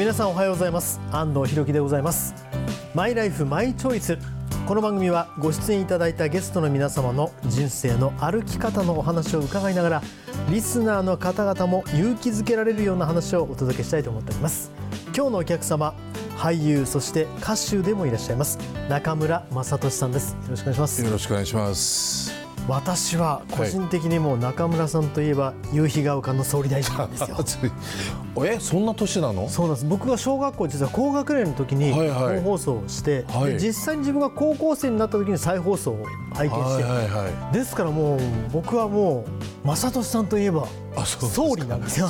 皆さんおはようございます。安藤博樹でございます。マイライフマイチョイス。この番組はご出演いただいたゲストの皆様の人生の歩き方のお話を伺いながらリスナーの方々も勇気づけられるような話をお届けしたいと思っております。今日のお客様俳優そして歌手でもいらっしゃいます。中村雅俊さんです。よろしくお願いします。よろしくお願いします。私は個人的にも中村さんといえば夕日が丘の総理大臣なんですよ。えそんな年なの？そうなんです。僕が小学校実は高学年の時に本放送をして、はい。はい、実際に自分が高校生になった時に再放送を拝見して、はいはいはい、ですからもう僕はもう正俊さんといえば総理なんですよ。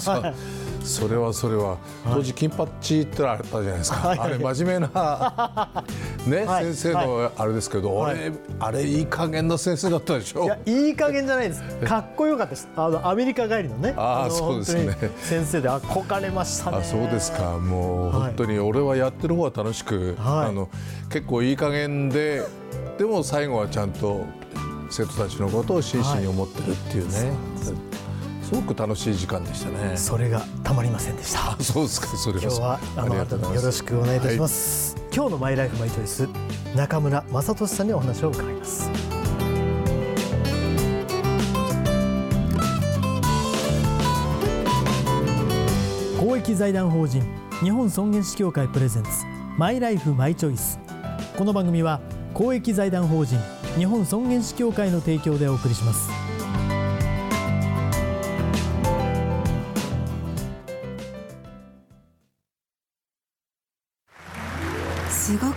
それはそれは当時金八ってあったじゃないですか、はい、あれ真面目なね、はい、先生のあれですけど、はい、あれいい加減な先生だったでしょ。いやいい加減じゃないです。かっこよかったです。あのアメリカ帰りのね。ああそうですね。先生で憧れましたね。あそうですか。もう本当に俺はやってる方が楽しく、あの結構いい加減ででも最後はちゃんと生徒たちのことを真摯に思ってるっていうね、すごく楽しい時間でしたね。それがたまりませんでした。そうですか。それ今日はあのよろしくお願いいたします。はい、今日のマイライフマイチョイス中村雅俊さんにお話を伺います。公益財団法人日本尊厳死協会プレゼンツマイライフマイチョイスこの番組は公益財団法人日本尊厳死協会の提供でお送りします。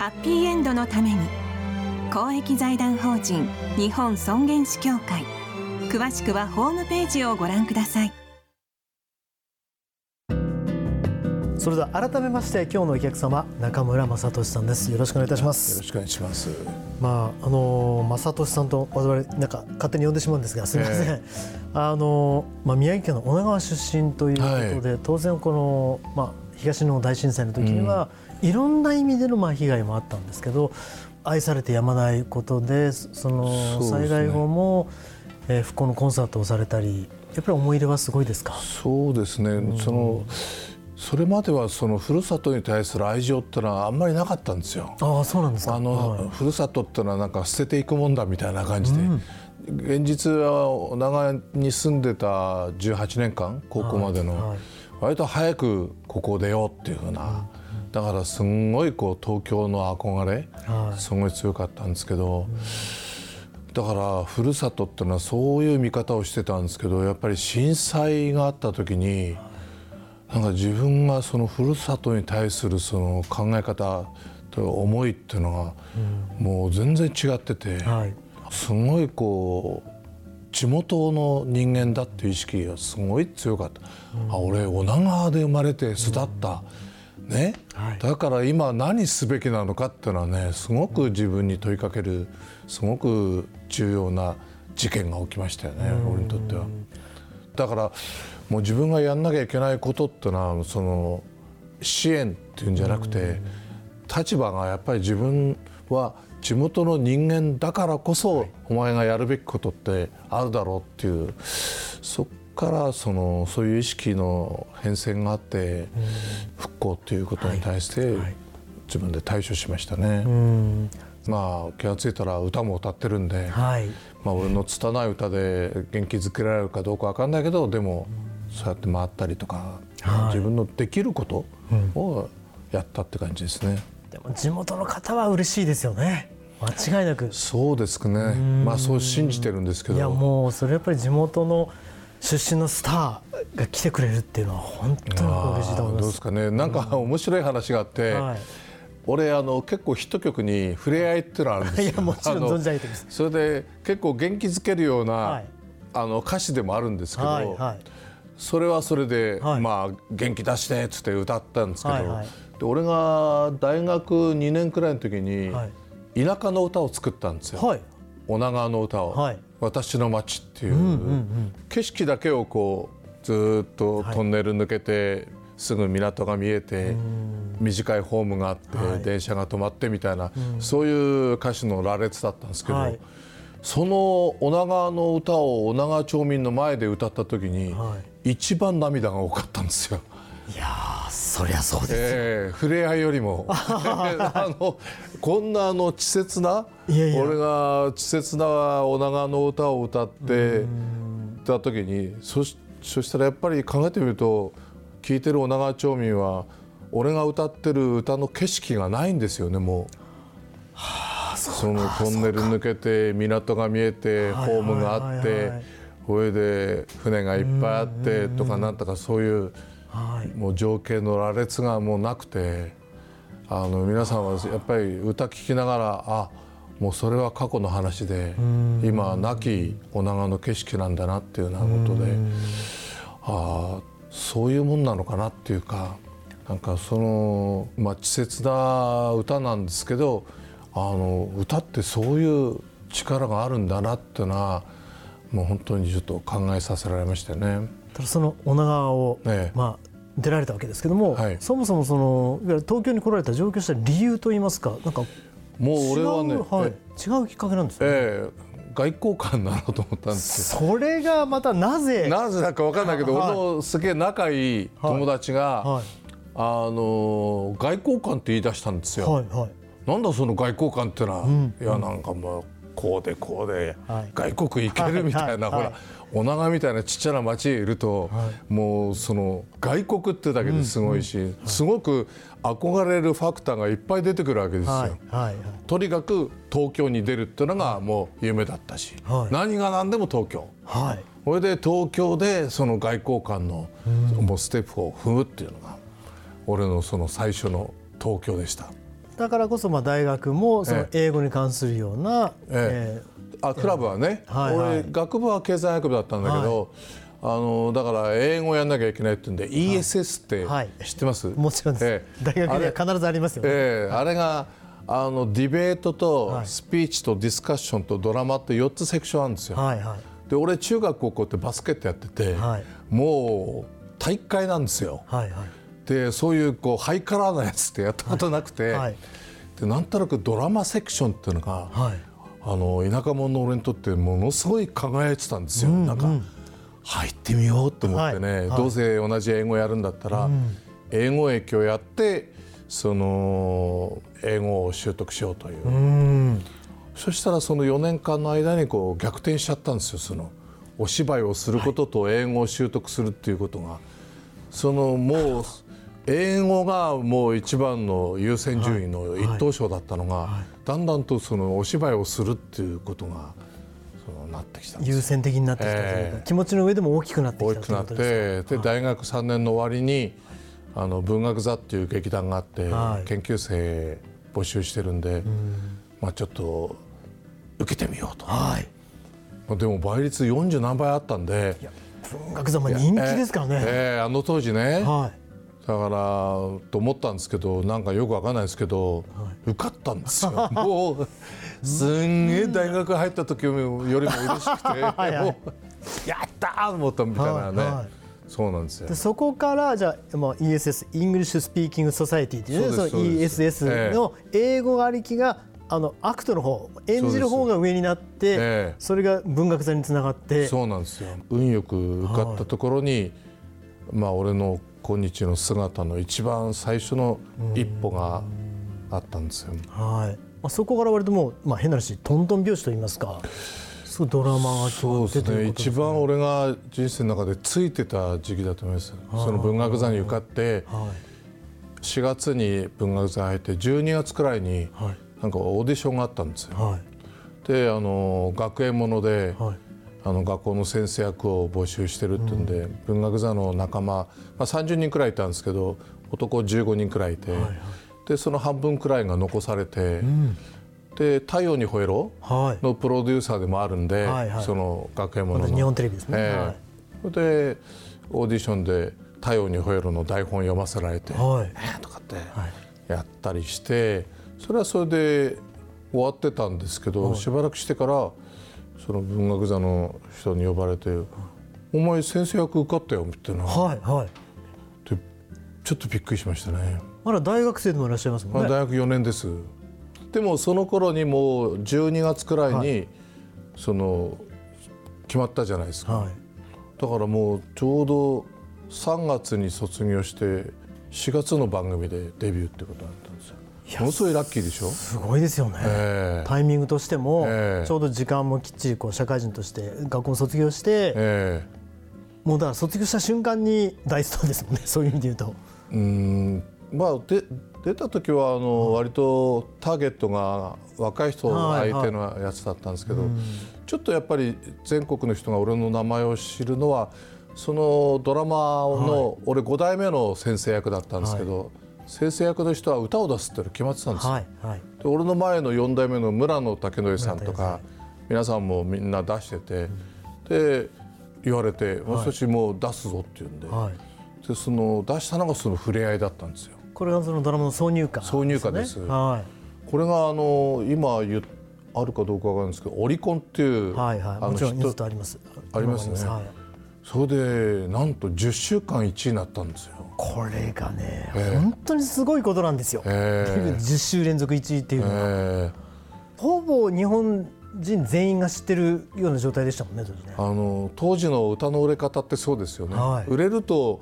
ハッピーエンドのために公益財団法人日本尊厳死協会詳しくはホームページをご覧ください。それでは改めまして今日のお客様中村雅俊さんです。よろしくお願いいたします。よろしくお願いします。まああの雅俊さんと我々なんか勝手に呼んでしまうんですがすみません、え ー、あのまあ宮城県の女川出身ということで、はい、当然このまあ東日本大震災の時には、うん、いろんな意味でのまあ被害もあったんですけど愛されてやまないことでその災害後も、ねえー、復興のコンサートをされたりやっぱり思い入れはすごいですか？そうですね、うん、そのそれまではそのふるさとに対する愛情ってのはあんまりなかったんですよ。あそうなんですか。あの、はい、ふるさとってのはなんか捨てていくもんだみたいな感じで、うん、現実は長屋に住んでた18年間高校までの、はい。はい。割と早くここを出ようっていうふうな、だからすんごいこう東京の憧れ、すごい強かったんですけど、だからふるさとっていうのはそういう見方をしてたんですけどやっぱり震災があった時になんか自分がそのふるさとに対するその考え方と思いっていうのがもう全然違ってて、すごいこう地元の人間だっていう意識がすごい強かった、うん、あ俺女川で生まれて育った、うん、ね、はい、だから今何すべきなのかっていうのはねすごく自分に問いかけるすごく重要な事件が起きましたよね、うん、俺にとっては。だからもう自分がやんなきゃいけないことっていうのはその支援っていうんじゃなくて立場がやっぱり自分は地元の人間だからこそお前がやるべきことってあるだろうっていうそっからそのそういう意識の変遷があって復興っていうことに対して自分で対処しましたね。まあ気が付いたら歌も歌ってるんで、はい、まあ俺の拙い歌で元気づけられるかどうか分かんないけどでもそうやって回ったりとか、はい、自分のできることをやったって感じですね。でも地元の方は嬉しいですよね。間違いなく。そうですね。まあそう信じてるんですけど。いやもうそれやっぱり地元の出身のスターが来てくれるっていうのは本当に嬉しいと思います。どうですかね。なんか面白い話があって、はい、俺あの結構ヒット曲に触れ合いっていうのがあるんですよ。いやもちろん存じ上げてます。それで結構元気づけるような、はい、あの歌詞でもあるんですけど、はいはい。それはそれで、はい。まあ元気出してっつって歌ったんですけど、はいはい。で俺が大学2年くらいの時にはい。田舎の歌を作ったんですよ、はい。女川の歌を、はい私の街っていう,、景色だけをこうずーっとトンネル抜けて、すぐ港が見えて短いホームがあって、はい。電車が止まってみたいな、そういう歌詞の羅列だったんですけど、はい。その女川の歌を女川町民の前で歌った時に、は一番涙が多かったんですよ。いやーそりゃそうですええ触れ合いよりも。あのこんなあの稚拙な俺が稚拙な女川の歌を歌ってた時にそしそしたらやっぱり考えてみると聞いてる女川町民は俺が歌ってる歌の景色がないんですよねもう。そのトンネル抜けて港が見えてはいホームがあってはいそれで船がいっぱいあってとかなんとかそういうはいもう情景の羅列がもうなくてあの皆さんはやっぱり歌聴きながらあもうそれは過去の話で今は亡き女川の景色なんだなっていうようなことでああそういうもんなのかなっていうかなんかその、まあ、稚拙な歌なんですけどあの歌ってそういう力があるんだなっていうのはもう本当にちょっと考えさせられましたね。ただその女川を、ええ。まあ出られたわけですけども、はい。そもそもそのいわゆる東京に来られた上京した理由といいますかなんかもう俺はね違う,、はいえ、違うきっかけなんですよ、ね。ええ外交官になろうと思ったんですそれがまたなぜよ。なぜだか分かんないけど、はい。俺のすげえ仲いい友達が、はい。あの外交官って言い出したんですよ。はいはい。なんだその外交官ってのは、ん。いやなんかもうこうでこうで、はい。外国行けるみたいな、ほら女川みたいなちっちゃな町へいると、もうその外国ってだけですごいし、すごく憧れるファクターがいっぱい出てくるわけですよ。はい。はい。とにかく東京に出るっていうのがもう夢だったし、はい。何が何でも東京。はい。それで東京でその外交官のもうステップを踏むっていうのが俺のその最初の東京でした。だからこそまあ大学もそのえ英語に関するような、ええあクラブはね、はいはい。俺学部は経済学部だったんだけど、あのだから英語やんなきゃいけないって言うんで、ESS ってはい。知ってます、ーもちろんです、ええ。大学には必ずありますよね、ええ。あれがあのディベートとはい。スピーチとディスカッションとドラマって4つセクションあるんですよ。はいはい。で俺中学高校ってバスケットやってて、はい。もう大会なんですよ。はいはい。でそういうこうハイカラーなやつってやったことなくて、はい。でなんとなくドラマセクションっていうのが、はいあの田舎者の俺にとってものすごい輝いてたんですよ。なんか入ってみようと思ってね、はいはい。どうせ同じ英語やるんだったら、英語劇をやってその英語を習得しようという。うん。そしたらその4年間の間にこう逆転しちゃったんですよそのお芝居をすることと英語を習得するっていうことが、そのもう英語がもう一番の優先順位の一等賞だったのが、だんだんとそのお芝居をするっていうことがそのなってきた優先的になってきたというか、ええ。気持ちの上でも大きくなってきたという大きくなってことですで大学3年の終わりにあの文学座っていう劇団があって、はい。研究生募集してるんで、まあ、ちょっと受けてみようと。はい。まあでも倍率40何倍あったんで。文学座も人気ですからね、ええあの当時ね、はだからと思ったんですけどなんかよくわかんないですけど、受かったんですよ。もうすんげえ大学入った時よりも嬉しくていはい。もうやったーと思ったみたいなね、はいはい。そうなんですよ。い、でそこからじゃあ、まあ、ESS English Speaking Society っていうねその ESS の英語ありきがあの act の方演じる方が上になってええ。それが文学座につながって。そうなんですよ。運よく受かったところに、まあ俺の今日の姿の一番最初の一歩があったんですよ。はいまあ、そこから割ともう、まあ、変な話トントン拍子といいますかすごいドラマがそうですね一番俺が人生の中でついてた時期だと思いますその文学座に受かってはい4月に文学座入って12月くらいになんかオーディションがあったんですよ。はいであの学園もので、はいあの学校の先生役を募集してるっていうんで、文学座の仲間、まあ、30人くらいいたんですけど男15人くらいいて、でその半分くらいが残されて、で「太陽にほえろ」はい。のプロデューサーでもあるんで、はいはい。その学園ものの。日本テレビですね、ええ。はい。それでオーディションで「太陽に吠えろ」の台本読ませられて、はい。えーとかってやったりしてそれはそれで終わってたんですけど、しばらくしてからその文学座の人に呼ばれて「お前先生役受かったよ」みたいな、はいはいでちょっとびっくりしましたね。まだ大学生でもいらっしゃいますもんねまあ大学4年です。でもその頃にもう12月くらいに、その決まったじゃないですか。はいだからもうちょうど3月に卒業して4月の番組でデビューってことだったんですよ。ものすごいラッキーでしょ？すごいですよね、ええ。タイミングとしても、ええ。ちょうど時間もきっちりこう社会人として学校も卒業して、え。もうだから卒業した瞬間に大スターですもんね。そういう意味で言うと。えうん。まあで出た時はあの割とターゲットが若い人はい相手のやつだったんですけど、ちょっとやっぱり全国の人が俺の名前を知るのはそのドラマの、俺5代目の先生役だったんですけど、先生役の人は歌を出すっていうの決まってたんですよ。はいはい。で俺の前の4代目の村野武則さんとか皆さんもみんな出してて、で言われて「もう少しもう出すぞ」って言うんで,、はい。でその出したのがその触れ合いだったんですよ。これがそのドラマの挿入歌、挿入歌です。はこれがあの今あるかどうかわかるんですけどオリコンっていう、いはいはい。あのもちろん人ずっとあります。ありますね。はいそれでなんと10週間1位になったんですよ。これがね、ええ。本当にすごいことなんですよ、え10週連続1位っていうえのは、えほぼ日本人全員が知ってるような状態でしたもんね当時ね。あの当時の歌の売れ方ってそうですよね、はい。売れると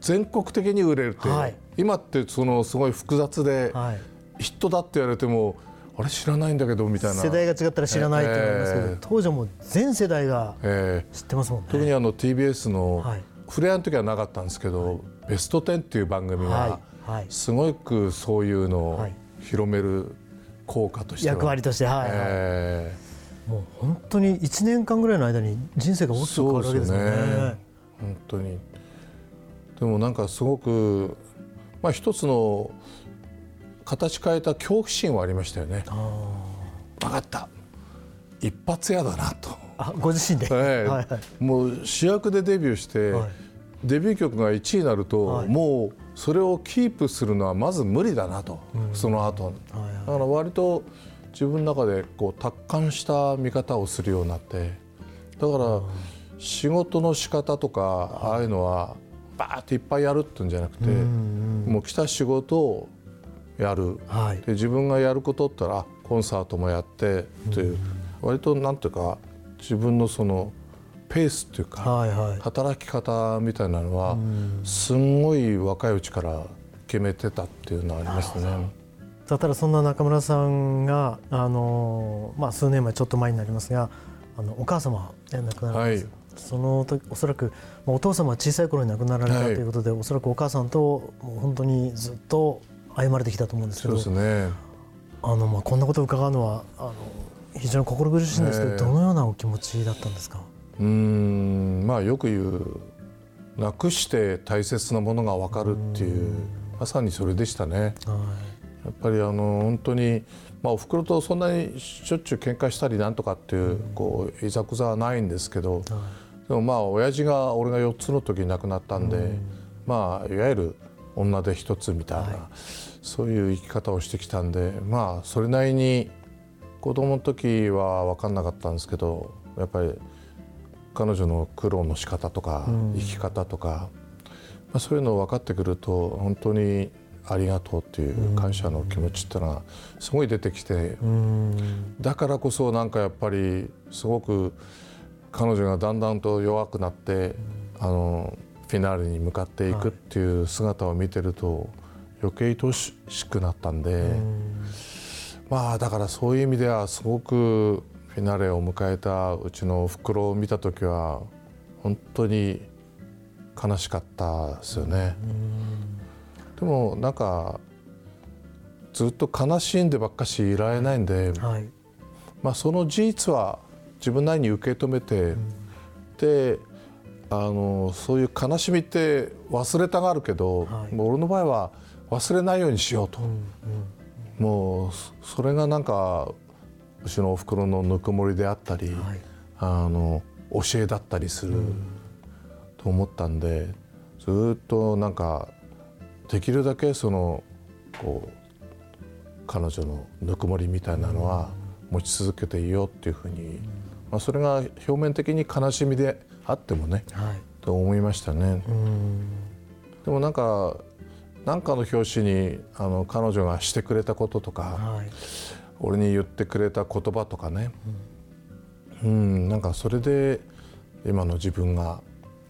全国的に売れるって、はい。今ってそのすごい複雑で、はい。ヒットだって言われてもあれ知らないんだけどみたいな。世代が違ったら知らないってなりますけど、ええ。当時はもう全世代がええ。知ってますもんね。特にあの TBS の、はい。触れ合いの時はなかったんですけど「ベストテン」っていう番組ははい。すごくそういうのをはい。広める効果としては。役割としてはい、はい。えもう本当に1年間ぐらいの間に人生が大きく変わるわけですね。ね。え本当に。でもなんかすごくまあ一つの形変えた恐怖心はありましたよね。分かった。一発屋だなと。あご自身で、え えはいはい。もう主役でデビューして、はい。デビュー曲が1位になると、はい。もうそれをキープするのはまず無理だなと、その後、はいだから割と自分の中でこう達観した見方をするようになって。だから仕事の仕方とかああいうのはバーっていっぱいやるっていうんじゃなくて、もう来た仕事をやる、はい。で自分がやることったらあコンサートもやってという、割となんていうか自分のそのペースっていうか、はいはい。働き方みたいなのはすんごい若いうちから決めてたっていうのはありますね。だったらそんな中村さんがあの、まあ、数年前ちょっと前になりますがあのお母様が亡くなられたんです、はい。その時おそらく、まあ、お父様は小さい頃に亡くなられたとはい。いうことで、おそらくお母さんともう本当にずっと歩まれてきたと思うんですけどね。あの、まあ、こんなことを伺うのはあの非常に心苦しいんですけど、ええ。どのようなお気持ちだったんですか、うーん。まあよく言うなくして大切なものが分かるっていうまさにそれでしたね。はやっぱりあの本当に、まあ、おふくろとそんなにしょっちゅう喧嘩したりなんとかっていうこういざこざはないんですけど、でもまあ親父が俺が4つの時に亡くなったんで、まあいわゆる女で一つみたいな、そういう生き方をしてきたんでまあそれなりに子供の時は分かんなかったんですけどやっぱり彼女の苦労の仕方とか、生き方とか、まあ、そういうのを分かってくると本当にありがとうっていう感謝の気持ちっていうのがすごい出てきて、だからこそなんかやっぱりすごく彼女がだんだんと弱くなって、あのフィナーレに向かっていくっていう姿を見てると余計愛しくなったんで、まあだからそういう意味ではすごくフィナーレを迎えたうちのおふくろを見た時は本当に悲しかったですよね。でもなんかずっと悲しんでばっかしいられないんで、はい。まあ、その事実は自分なりに受け止めて、であのそういう悲しみって忘れたがるけど、はい。もう俺の場合は忘れないようにしようと、もうそそれがなんかうちのおふくろのぬくもりであったり、はい。あの教えだったりする、と思ったんでずっとなんかできるだけそのこう彼女のぬくもりみたいなのは持ち続けていようっていうふうに、まあ、それが表面的に悲しみであってもね、はい。と思いましたね。でもなんかなんかの表紙にあの彼女がしてくれたこととか、はい。俺に言ってくれた言葉とかね、うん、なんかそれで今の自分が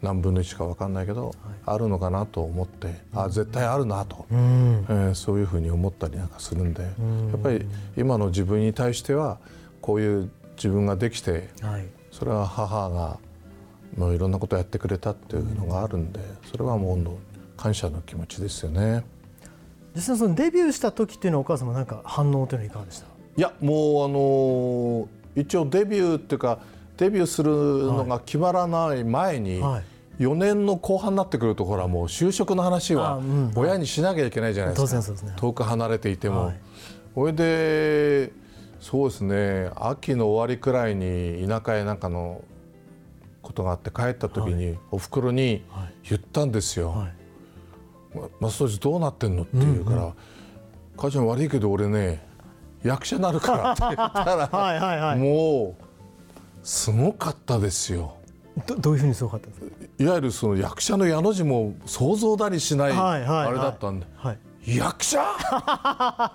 何分の1か分かんないけど、あるのかなと思って、あ絶対あるなと、うん。えーそういうふうに思ったりなんかするんで、やっぱり今の自分に対してはこういう自分ができてはい。それは母がもういろんなことをやってくれたっていうのがあるんでそれはもう感謝の気持ちですよね。実際そのデビューした時っていうのはお母様なんか反応というのはいかがでした？いやもうあのー一応デビューっていうかデビューするのが決まらない前に、はい。4年の後半になってくるところはもう就職の話あはうん親にしなきゃいけないじゃないですか、遠く離れていても。はい。それでそうですね。秋の終わりくらいに田舎へなんかのことがあって帰った時に、おふくろに言ったんですよ。はいマストジどうなってんの?」って言うから「母ちゃん悪いけど俺ね役者になるから」って言ったら、はいはいはいもうすごかったですよ。どどういうふうにすごかったんですか？いわゆるその役者の矢の字も想像だにしないはいはいはいあれだったんではい「役者! 」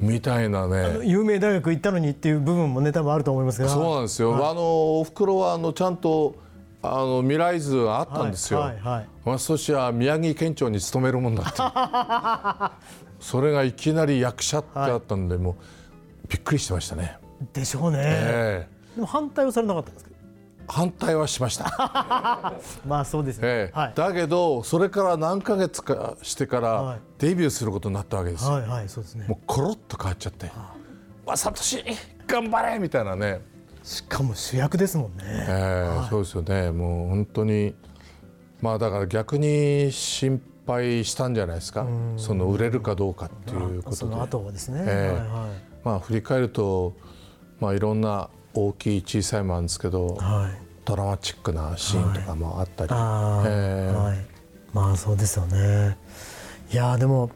みたいなね。有名大学行ったのにっていう部分もね多分あると思いますがそうなんですよ。あのお袋はあのちゃんとあの未来図があったんですよ。はいはいはいまあ、そしては宮城県庁に勤めるもんだって。それがいきなり役者ってあったんで、もうびっくりしてましたね。でしょうね、ええでも反対はされなかったんですか？反対はしました。まあそうですよね、ええはい、だけどそれから何ヶ月かしてかはいらデビューすることになったわけですよ。はいはいそうですねもうコロッと変わっちゃって「わさとし頑張れ!」みたいなね。しかも主役ですもんね。ええそうですよね。もう本当にまあだから逆に心配したんじゃないですか。その売れるかどうかっていうことで。その後はですね、ええ。はいはい。まあ振り返るとまあいろんな大きい小さいもあるんですけどはい。ドラマチックなシーンとかもあったり、あー。ええ。はい、まあそうですよね。いやーでも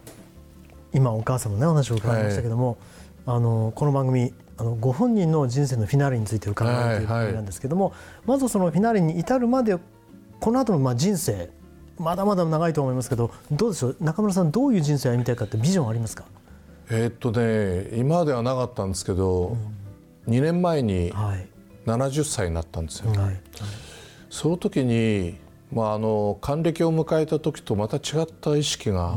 今お母さんのねお話を伺いましたけども、あのこの番組あのご本人の人生のフィナーレについて伺うという番組なんですけども、まずそのフィナーレに至るまでこの後のまあ人生まだまだ長いと思いますけどどうでしょう？中村さんどういう人生を歩みたいかってビジョンありますか？えーっとね今まではなかったんですけど、2年前にはい。70歳になったんですよ。はい。その時に、まあ、あの還暦を迎えた時とまた違った意識が、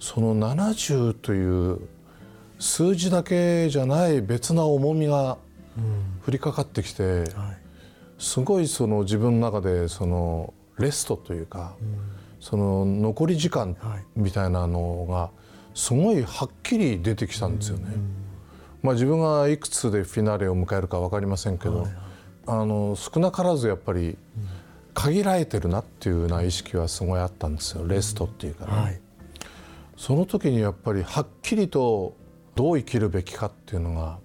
その70という数字だけじゃない別な重みが降りかかってきて、はい。すごいその自分の中でそのレストというか、その残り時間はい。みたいなのがすごいはっきり出てきたんですよね。まあ、自分がいくつでフィナーレを迎えるか分かりませんけど、あの少なからずやっぱり限られてるなっていうような意識はすごいあったんですよ。レストっていうかね、はい。その時にやっぱりはっきりとどう生きるべきかっていうのが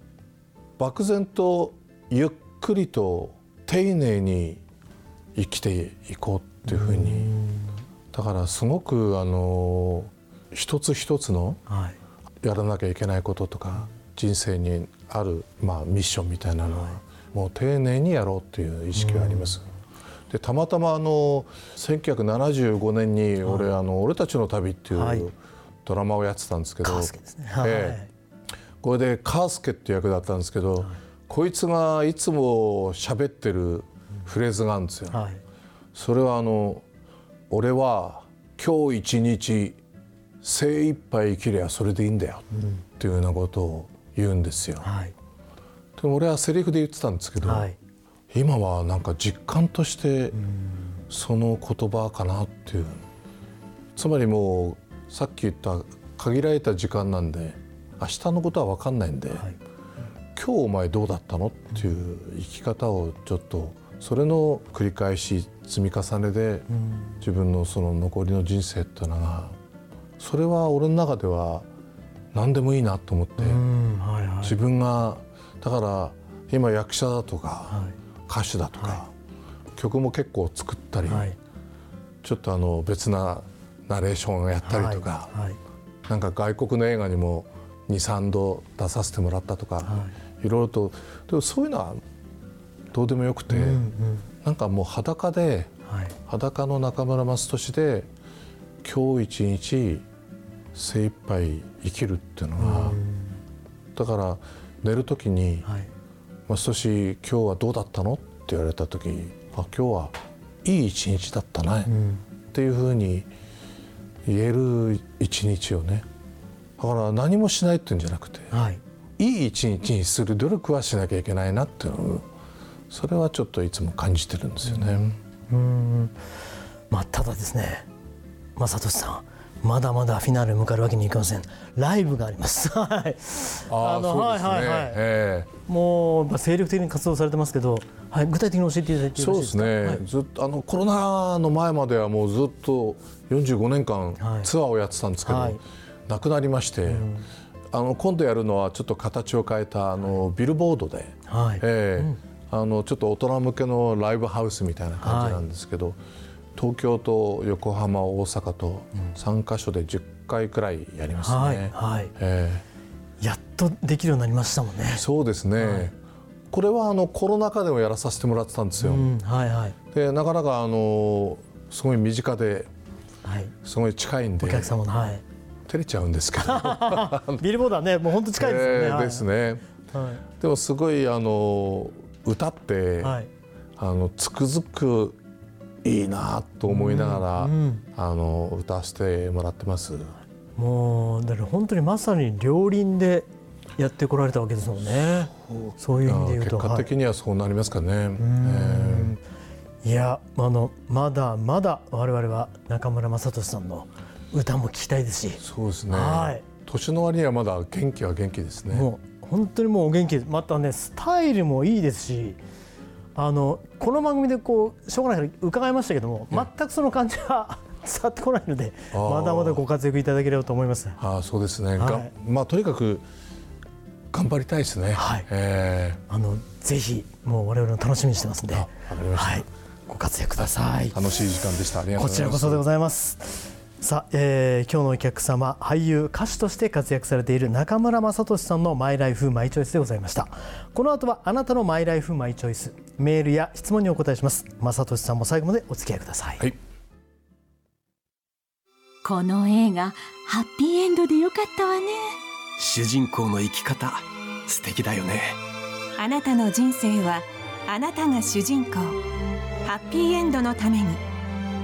漠然とゆっくりと丁寧に生きていこうっていうふうに。だからすごくあの一つ一つのはい。やらなきゃいけないこととか人生にある、まあ、ミッションみたいなのはもう丁寧にやろうっていう意識があります。でたまたまあの1975年に俺「あの俺たちの旅」ってはい。いうドラマをやってたんですけど、ええこれでカースケっていう役だったんですけど、こいつがいつも喋ってるフレーズがあるんですよ。はい。それはあの「俺は今日一日精一杯生きりゃそれでいいんだよ」っていうようなことを言うんですよ。はい。でも俺はセリフで言ってたんですけど、はい。今はなんか実感としてその言葉かなっていう。つまりもうさっき言った限られた時間なんで明日のことは分かんないんで、はい。今日お前どうだったの？っていう生き方をちょっとそれの繰り返し積み重ねで自分のその残りの人生っていうのがそれは俺の中では何でもいいなと思ってうん。はいはい。自分がだから今役者だとかはい。歌手だとか曲も結構作ったりはい。ちょっとあの別なナレーションをやったりとか、はい。はい、なんか外国の映画にも23度出させてもらったとか、はい、いろいろとでもそういうのはどうでもよくて、うんうん、なんかもう裸で、はい、裸の中村雅俊で今日一日精一杯生きるっていうのは、だから寝る時に「雅俊今日はどうだったの?」って言われた時「あ今日はいい一日だったね」っていうふうに言える一日をねだから何もしないっていうんじゃなくて、はい、いい一日にする努力はしなきゃいけないなっていうそれはちょっといつも感じてるんですよね。うん、まあ、ただですね正俊さんまだまだフィナーレ向かうわけにいきません。ライブがあります。はい。あのはいはいはい、えー、もう精力的に活動されてますけど、はい、具体的に教えていただいてそうですね、はい、ずっとあのコロナの前まではもうずっと45年間ツアーをやってたんですけど、はい、亡くなりまして、うん、あの今度やるのはちょっと形を変えたあのビルボードで、はい。えー、うん。あのちょっと大人向けのライブハウスみたいな感じなんですけど、はい、東京と横浜大阪と3か所で10回くらいやりますね。はいはい。えー、やっとできるようになりましたもんね。そうですね、はい、これはあのコロナ禍でもやらさせてもらってたんですよ。うん、はいはい、でなかなかあのすごい身近で、はい、すごい近いんでお客様の、はい、照れちゃうんですけど ビルボードはねもう本当近いですよね。えー、ですね。はい、でもすごいあの歌って、はい、あのつくづくいいなと思いながら、うんうん、あの歌わせてもらってます。もうだから本当にまさに両輪でやってこられたわけですもんね。そういう意味で言うと結果的にはそうなりますかね。はいえー、いやあのまだまだ我々は中村雅俊さんの歌も聞きたいですし。そうですね。はい。年の割にはまだ元気は元気ですね。もう本当にもうお元気またねスタイルもいいですし。あのこの番組でこうしょうがないから伺いましたけども、全くその感じは 伝わってこないのでまだまだご活躍いただければと思います。あそうですね、はい、まあとにかく頑張りたいですね。はい。えー、あのぜひもう我々も楽しみにしてますんで。はい。ご活躍ください。楽しい時間でした。ありがとうございます。こちらこそでございます。さあ、えー、今日のお客様俳優歌手として活躍されている中村雅俊さんのマイライフマイチョイスでございました。この後はあなたのマイライフマイチョイス。メールや質問にお答えします。雅俊さんも最後までお付き合いください、はい、この映画ハッピーエンドでよかったわね。主人公の生き方素敵だよね。あなたの人生はあなたが主人公。ハッピーエンドのために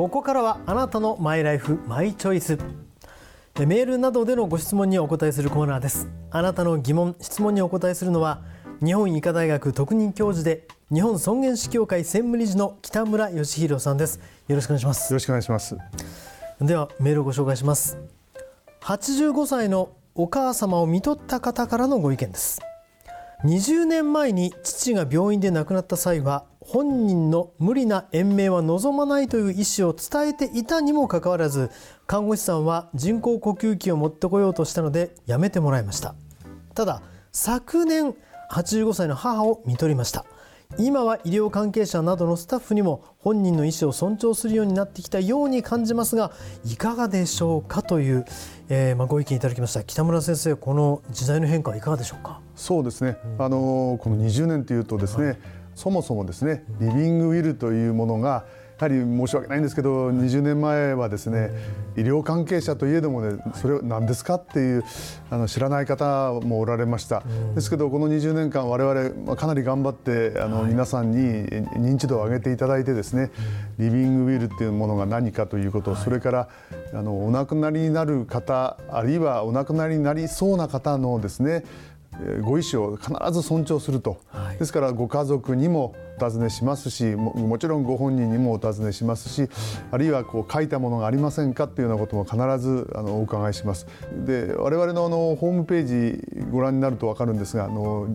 ここからはあなたのマイライフマイチョイス。メールなどでのご質問にお答えするコーナーです。あなたの疑問質問にお答えするのは日本医科大学特任教授で日本尊厳死協会専務理事の北村義弘さんです。よろしくお願いします。よろしくお願いします。ではメールをご紹介します。85歳のお母様を看取った方からのご意見です。20年前に父が病院で亡くなった際は本人の無理な延命は望まないという意思を伝えていたにもかかわらず看護師さんは人工呼吸器を持ってこようとしたのでやめてもらいました。ただ昨年85歳の母を看取りました。今は医療関係者などのスタッフにも本人の意思を尊重するようになってきたように感じますがいかがでしょうかという、えー、まあご意見いただきました。北村先生この時代の変化はいかがでしょうか？そうですね、うん、あのこの20年というとですね、はいそもそもですねリビングウィルというものがやはり申し訳ないんですけど20年前はですね医療関係者といえどもねそれは何ですかっていうあの知らない方もおられました。ですけどこの20年間我々かなり頑張ってあの皆さんに認知度を上げていただいてですねリビングウィルっていうものが何かということそれからあのお亡くなりになる方あるいはお亡くなりになりそうな方のですねご意思を必ず尊重すると、はい、ですからご家族にもお尋ねしますしもちろんご本人にもお尋ねしますしあるいはこう書いたものがありませんかっていうようなことも必ずあのお伺いします。で我々のあのホームページご覧になると分かるんですがあの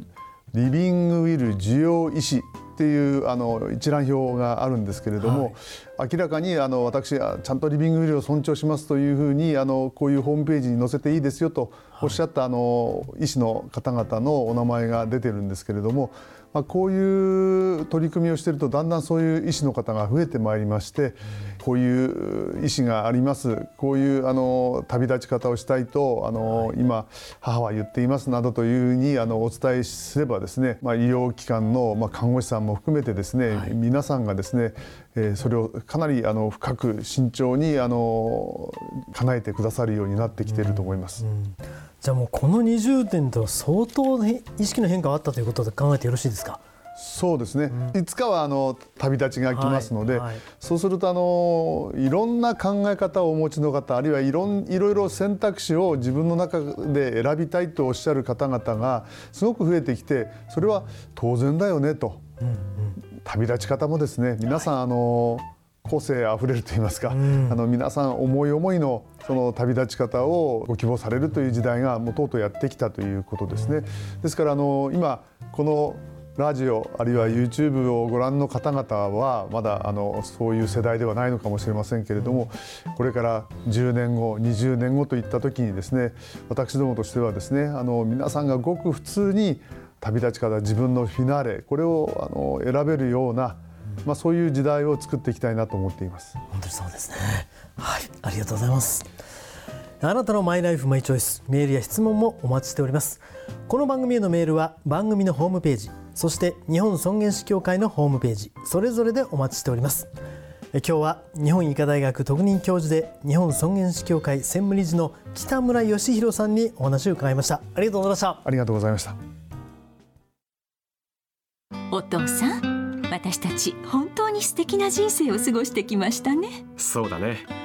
リビングウィル需要医師っていうあの一覧表があるんですけれども、はい、明らかにあの私はちゃんとリビングウィルを尊重しますというふうにあのこういうホームページに載せていいですよとおっしゃったあの医師の方々のお名前が出てるんですけれどもまあ、こういう取り組みをしているとだんだんそういう医師の方が増えてまいりましてこういう医師があります。こういうあの旅立ち方をしたいとあの、今母は言っていますなどというふうにあのお伝えすればですね、まあ、医療機関の、まあ、看護師さんも含めてですね、はい、皆さんがですね、えー、それをかなりあの深く慎重にあの叶えてくださるようになってきていると思います。うんうん。じゃあもうこの20年と相当意識の変化があったということで考えてよろしいですか？そうですね、うん、いつかはあの旅立ちが来ますので、はいはい、そうするとあのいろんな考え方をお持ちの方あるいはいろんいろいろ選択肢を自分の中で選びたいとおっしゃる方々がすごく増えてきてそれは当然だよねと、うんうん、旅立ち方もですね皆さん、あの個性あふれると言いますか、うん、あの皆さん思い思いのその旅立ち方をご希望されるという時代がもうとうとうやってきたということですね。ですからあの今このラジオあるいは YouTube をご覧の方々はまだあのそういう世代ではないのかもしれませんけれどもこれから10年後20年後といった時にですね私どもとしてはですねあの皆さんがごく普通に旅立ち方自分のフィナーレこれをあの選べるようなまあ、そういう時代を作っていきたいなと思っています。本当にそうですね。はいありがとうございます。あなたのマイライフマイチョイスメールや質問もお待ちしております。この番組へのメールは番組のホームページそして日本尊厳死協会のホームページそれぞれでお待ちしております。今日は日本医科大学特任教授で日本尊厳死協会専務理事の北村義弘さんにお話を伺いました。ありがとうございました。ありがとうございました。お父さん私たち本当に素敵な人生を過ごしてきましたね。そうだね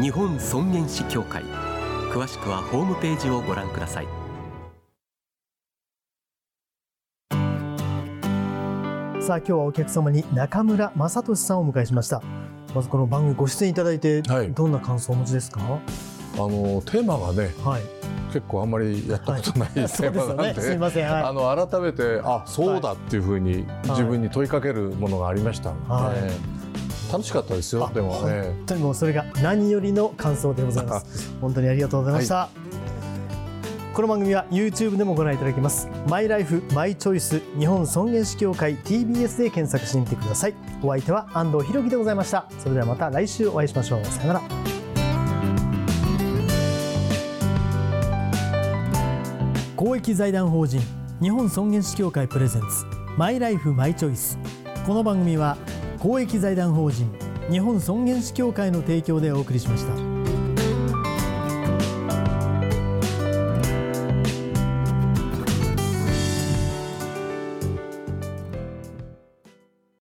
日本尊厳死協会。詳しくはホームページをご覧ください。さあ今日はお客様に中村雅俊さんをお迎えしました。まずこの番組ご出演いただいて、どんな感想をお持ちですか？あのテーマがね、はい、結構あんまりやったことない、はい、テーマなんで、ねはい、あの改めてあそうだっていうふうに自分に問いかけるものがありましたので、はい、楽しかったですよでも、ね、本当にもうそれが何よりの感想でございます。本当にありがとうございました、この番組は YouTube でもご覧いただけます。マイライフマイチョイス日本尊厳死協会 TBS で検索してみてください。お相手は安藤博樹でございました。それではまた来週お会いしましょう。さよなら。公益財団法人日本尊厳死協会プレゼンツマイライフマイチョイス。この番組は公益財団法人日本尊厳死協会の提供でお送りしました。